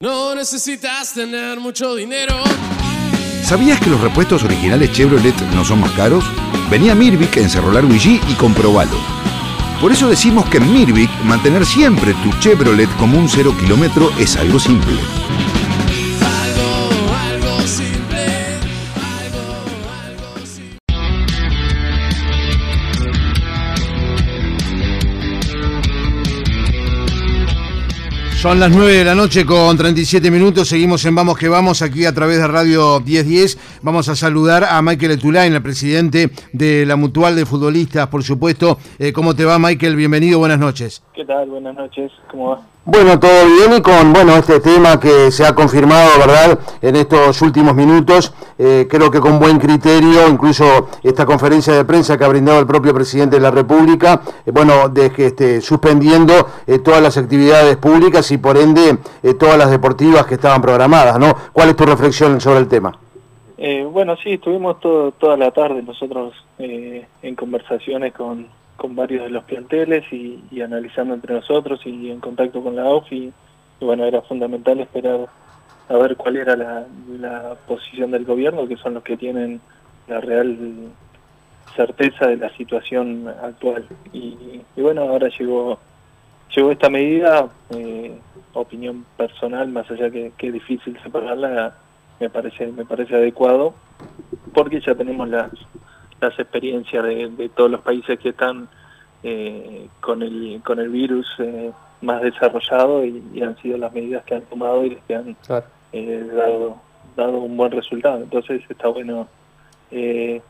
No necesitas tener mucho dinero. ¿Sabías que los repuestos originales Chevrolet no son más caros? Venía Mirvic en Cerro Largo y G y comprobalo. Por eso decimos que en Mirvic mantener siempre tu Chevrolet como un cero kilómetro es algo simple. Son las 9 de la noche con 37 minutos. Seguimos en Vamos que Vamos aquí a través de Radio 1010. Vamos a saludar a Michael Etulain, el presidente de la Mutual de Futbolistas, por supuesto. Eh, ¿Cómo te va, Michael? Bienvenido, buenas noches. ¿Qué tal? Buenas noches, ¿cómo va? Bueno, todo bien y con bueno este tema que se ha confirmado, ¿verdad? En estos últimos minutos, eh, creo que con buen criterio, incluso esta conferencia de prensa que ha brindado el propio presidente de la República, eh, bueno, de esté suspendiendo eh, todas las actividades públicas y por ende eh, todas las deportivas que estaban programadas, ¿no? ¿Cuál es tu reflexión sobre el tema? Eh, bueno, sí, estuvimos todo, toda la tarde nosotros en conversaciones con, con varios de los planteles y, analizando entre nosotros y en contacto con la OFI. Y, bueno, era fundamental esperar a ver cuál era la, posición del gobierno, que son los que tienen la real certeza de la situación actual. Y, y bueno, ahora llegó llegó esta medida, eh, opinión personal, más allá que, que difícil separarla, me parece me parece adecuado, porque ya tenemos las, las experiencias de, de todos los países que están eh, con el con el virus eh, más desarrollado y, y han sido las medidas que han tomado y que han eh, dado dado un buen resultado. Entonces está bueno eh,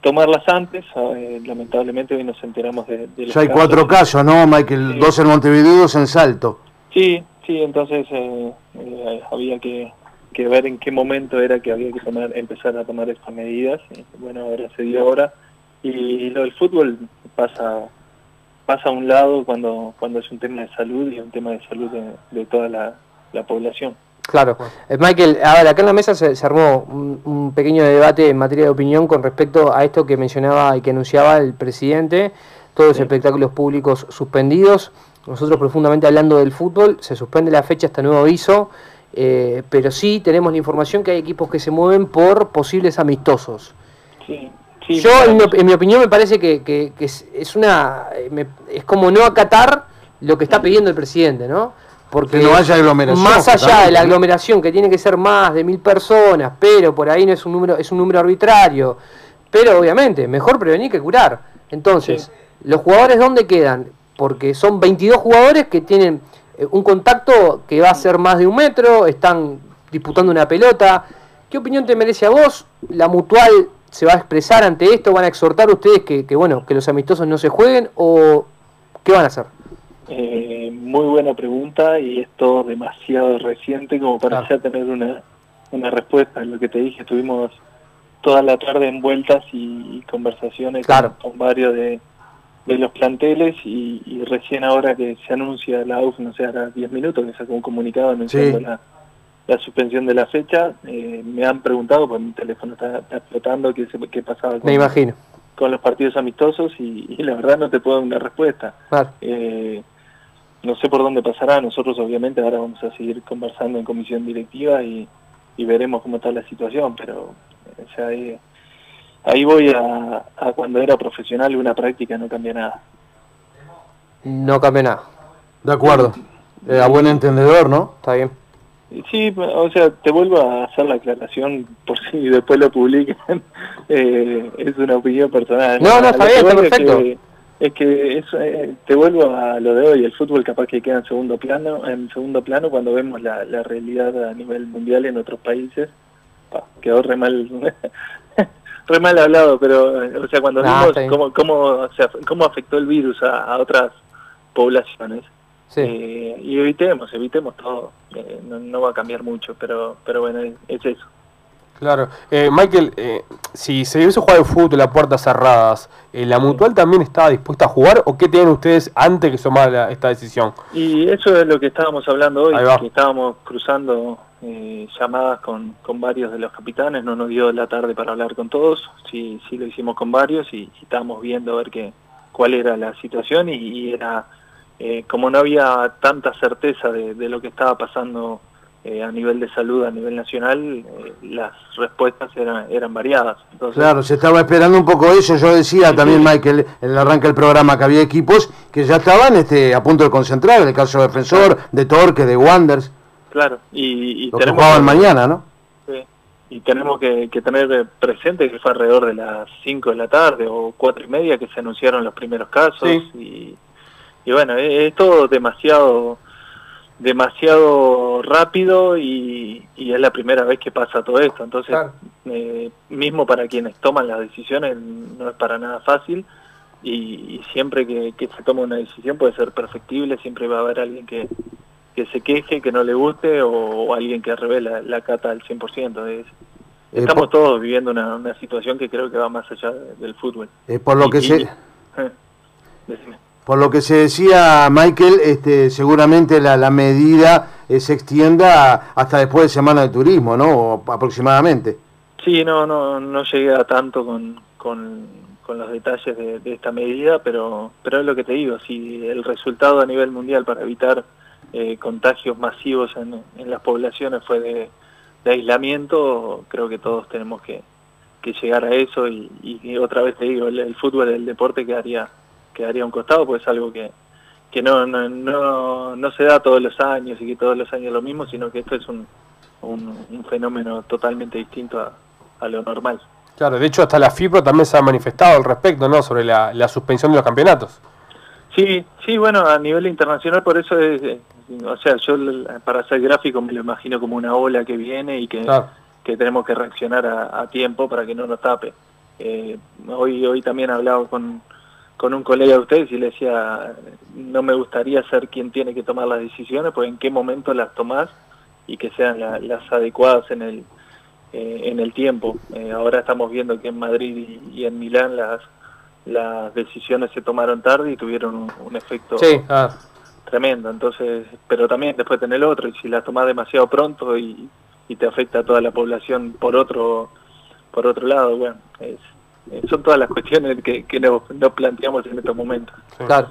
tomarlas antes. eh, lamentablemente hoy nos enteramos de, de los Ya hay cuatro casos, ¿no, Michael? Sí. Dos en Montevideo y dos en Salto. Sí, sí, entonces eh, eh, había que, que ver en qué momento era que había que tomar, empezar a tomar estas medidas. Y, bueno, ahora se dio ahora. Y lo del fútbol pasa pasa a un lado cuando cuando es un tema de salud y un tema de salud de, de toda la, la población. Claro. Eh, Michael, a ver, acá en la mesa se, se armó un, un pequeño debate en materia de opinión con respecto a esto que mencionaba y que anunciaba el presidente, todos los Sí. espectáculos públicos suspendidos. Nosotros profundamente hablando del fútbol, se suspende la fecha hasta nuevo aviso, eh, pero sí tenemos la información que hay equipos que se mueven por posibles amistosos. Sí, sí, Yo, en mi, op- en mi opinión, me parece que, que- que es, es una eh, me- es como no acatar lo que está pidiendo el presidente, ¿no? Porque Que no haya aglomeración, Más allá de la aglomeración, que tiene que ser más de mil personas, pero por ahí no es un número, es un número arbitrario. Pero obviamente, mejor prevenir que curar. Entonces, ¿los jugadores dónde quedan? Porque son 22 jugadores que tienen un contacto que va a ser más de un metro, están disputando una pelota. ¿Qué opinión te merece a vos? ¿La mutual se va a expresar ante esto? ¿Van a exhortar ustedes que, que, bueno, que los amistosos no se jueguen? ¿O qué van a hacer? Eh, muy buena pregunta y es todo demasiado reciente como para Claro. ya tener una, una respuesta. Lo que te dije, estuvimos toda la tarde envueltas y, y conversaciones Claro. con, con varios de, de los planteles y, y recién ahora que se anuncia la UF, no sé, ahora 10 minutos que sacó un comunicado anunciando Sí. la, la suspensión de la fecha, eh, me han preguntado, pues mi teléfono está, está explotando, qué, qué pasaba con, Me imagino. con los partidos amistosos y, y la verdad no te puedo dar una respuesta. Claro. Eh, no sé por dónde pasará, nosotros obviamente ahora vamos a seguir conversando en comisión directiva y, y veremos cómo está la situación, pero o sea, ahí, ahí voy a, a cuando era profesional una práctica no cambia nada. No cambia nada. De acuerdo. Eh, a buen entendedor, ¿no? Está bien. Sí, o sea, te vuelvo a hacer la aclaración por si después lo publican. Eh, es una opinión personal. No, no, está bien, está perfecto. que- Es que, eso, eh, te vuelvo a lo de hoy, el fútbol capaz que queda en segundo plano, en segundo plano cuando vemos la, la realidad a nivel mundial en otros países. Pa, quedó re mal, re mal hablado, pero eh, o sea, cuando Nah, vimos cómo, cómo, o sea, cómo afectó el virus a, a otras poblaciones, Sí. eh, y evitemos, evitemos todo, Eh, no, no va a cambiar mucho, pero, pero bueno, es, es eso. Claro. Eh, Michael, eh, si se hubiese jugado el fútbol a puertas cerradas, eh, ¿la Mutual también estaba dispuesta a jugar o qué tienen ustedes antes que tomar la- esta decisión? Y eso es lo que estábamos hablando hoy, que estábamos cruzando eh, llamadas con, con varios de los capitanes, no nos dio la tarde para hablar con todos, sí, sí lo hicimos con varios y, y estábamos viendo a ver qué, cuál era la situación y, y era, eh, como no había tanta certeza de, de lo que estaba pasando eh, a nivel de salud, a nivel nacional, eh, las respuestas eran, eran variadas. Entonces, Claro, se estaba esperando un poco eso. Yo decía también, Michael, en el arranque del programa que había equipos que ya estaban este, a punto de concentrar, en el caso de Defensor, de Torque, de Wanders, claro, y, y que tenemos jugaban mañana, ¿no? Sí, Y tenemos que, que tener presente que fue alrededor de las 5 de la tarde o cuatro y media que se anunciaron los primeros casos. Sí. Y, y bueno, es, es todo demasiado demasiado rápido y, y es la primera vez que pasa todo esto. Entonces, Claro. eh, mismo para quienes toman las decisiones no es para nada fácil y, y siempre que, que se toma una decisión puede ser perfectible, siempre va a haber alguien que, que se queje, que no le guste o, o alguien que revela la cata al 100%. Es, Eh, estamos por, todos viviendo una, una situación que creo que va más allá de- del fútbol. eh, por lo Y- que se... eh, decime. Por lo que se decía, Michael, este, seguramente la, la medida eh, se extienda hasta después de Semana de Turismo, ¿no? Aproximadamente. Sí, no, no, no llegué a tanto con, con, los detalles de, esta medida, pero, pero es lo que te digo, si el resultado a nivel mundial para evitar eh, contagios masivos en, en las poblaciones fue de, de aislamiento, creo que todos tenemos que, que llegar a eso y, y otra vez te digo, el, el fútbol, el deporte quedaría, quedaría a un costado, pues es algo que, que no, no, no, no se da todos los años y que todos los años lo mismo, sino que esto es un, un, un fenómeno totalmente distinto a, a lo normal. Claro, de hecho hasta la FIPRO también se ha manifestado al respecto, ¿no? Sobre la, la suspensión de los campeonatos. Sí, sí, bueno, a nivel internacional por eso es, eh, o sea, yo para ser gráfico me lo imagino como una ola que viene y que, Claro. que tenemos que reaccionar a, a tiempo para que no nos tape. Eh, hoy hoy también he hablado con, con un colega de ustedes y le decía, no me gustaría ser quien tiene que tomar las decisiones, pues en qué momento las tomás y que sean la- las adecuadas en el eh, en el tiempo. Eh, ahora estamos viendo que en Madrid y, y en Milán las las decisiones se tomaron tarde y tuvieron un, un efecto Sí. Ah, tremendo. Entonces, pero también después tener otro y si las tomás demasiado pronto y, y te afecta a toda la población por otro por otro lado, bueno, es, son todas las cuestiones que, que nos, nos planteamos en estos momentos. Claro.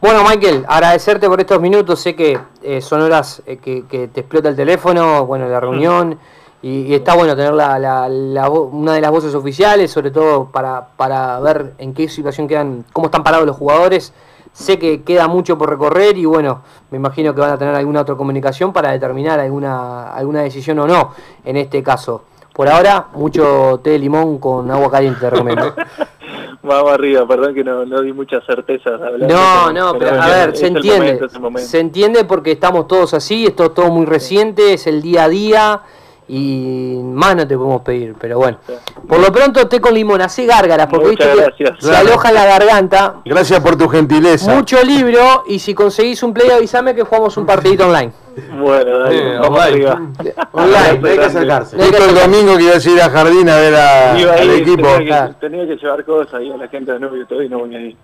Bueno, Michael, agradecerte por estos minutos. Sé que eh, son horas eh, que, que te explota el teléfono, bueno, la reunión. Y, y está bueno tener la, la- la una de las voces oficiales, sobre todo para, para ver en qué situación quedan, cómo están parados los jugadores. Sé que queda mucho por recorrer y bueno, me imagino que van a tener alguna otra comunicación para determinar alguna, alguna decisión o no en este caso. Por ahora, mucho té de limón con agua caliente te recomiendo. Vamos arriba, perdón que no, no di muchas certezas. hablando, No, no, pero a ver, es se entiende. momento. Se entiende porque estamos todos así, esto es todo muy reciente, es el día a día y más no te podemos pedir, pero bueno. Por lo pronto té con limón, así gárgaras, porque Muchas viste que se aloja en la garganta. Gracias por tu gentileza. Mucho libro y si conseguís un play avisame que jugamos un partidito online. Bueno, dale, Eh, vamos online. arriba. Online, hay que acercarse. Justo el domingo que iba a ir a Jardín a ver a- Iba a al equipo. Tenía que, Claro. tenía que llevar cosas y a la gente de novio todo y no voy a ir.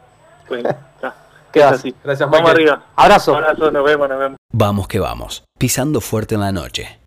Pues, está. Así. Gracias, Vamos Michael. arriba. Abrazo. Abrazo, nos vemos, nos vemos. Vamos que vamos, pisando fuerte en la noche.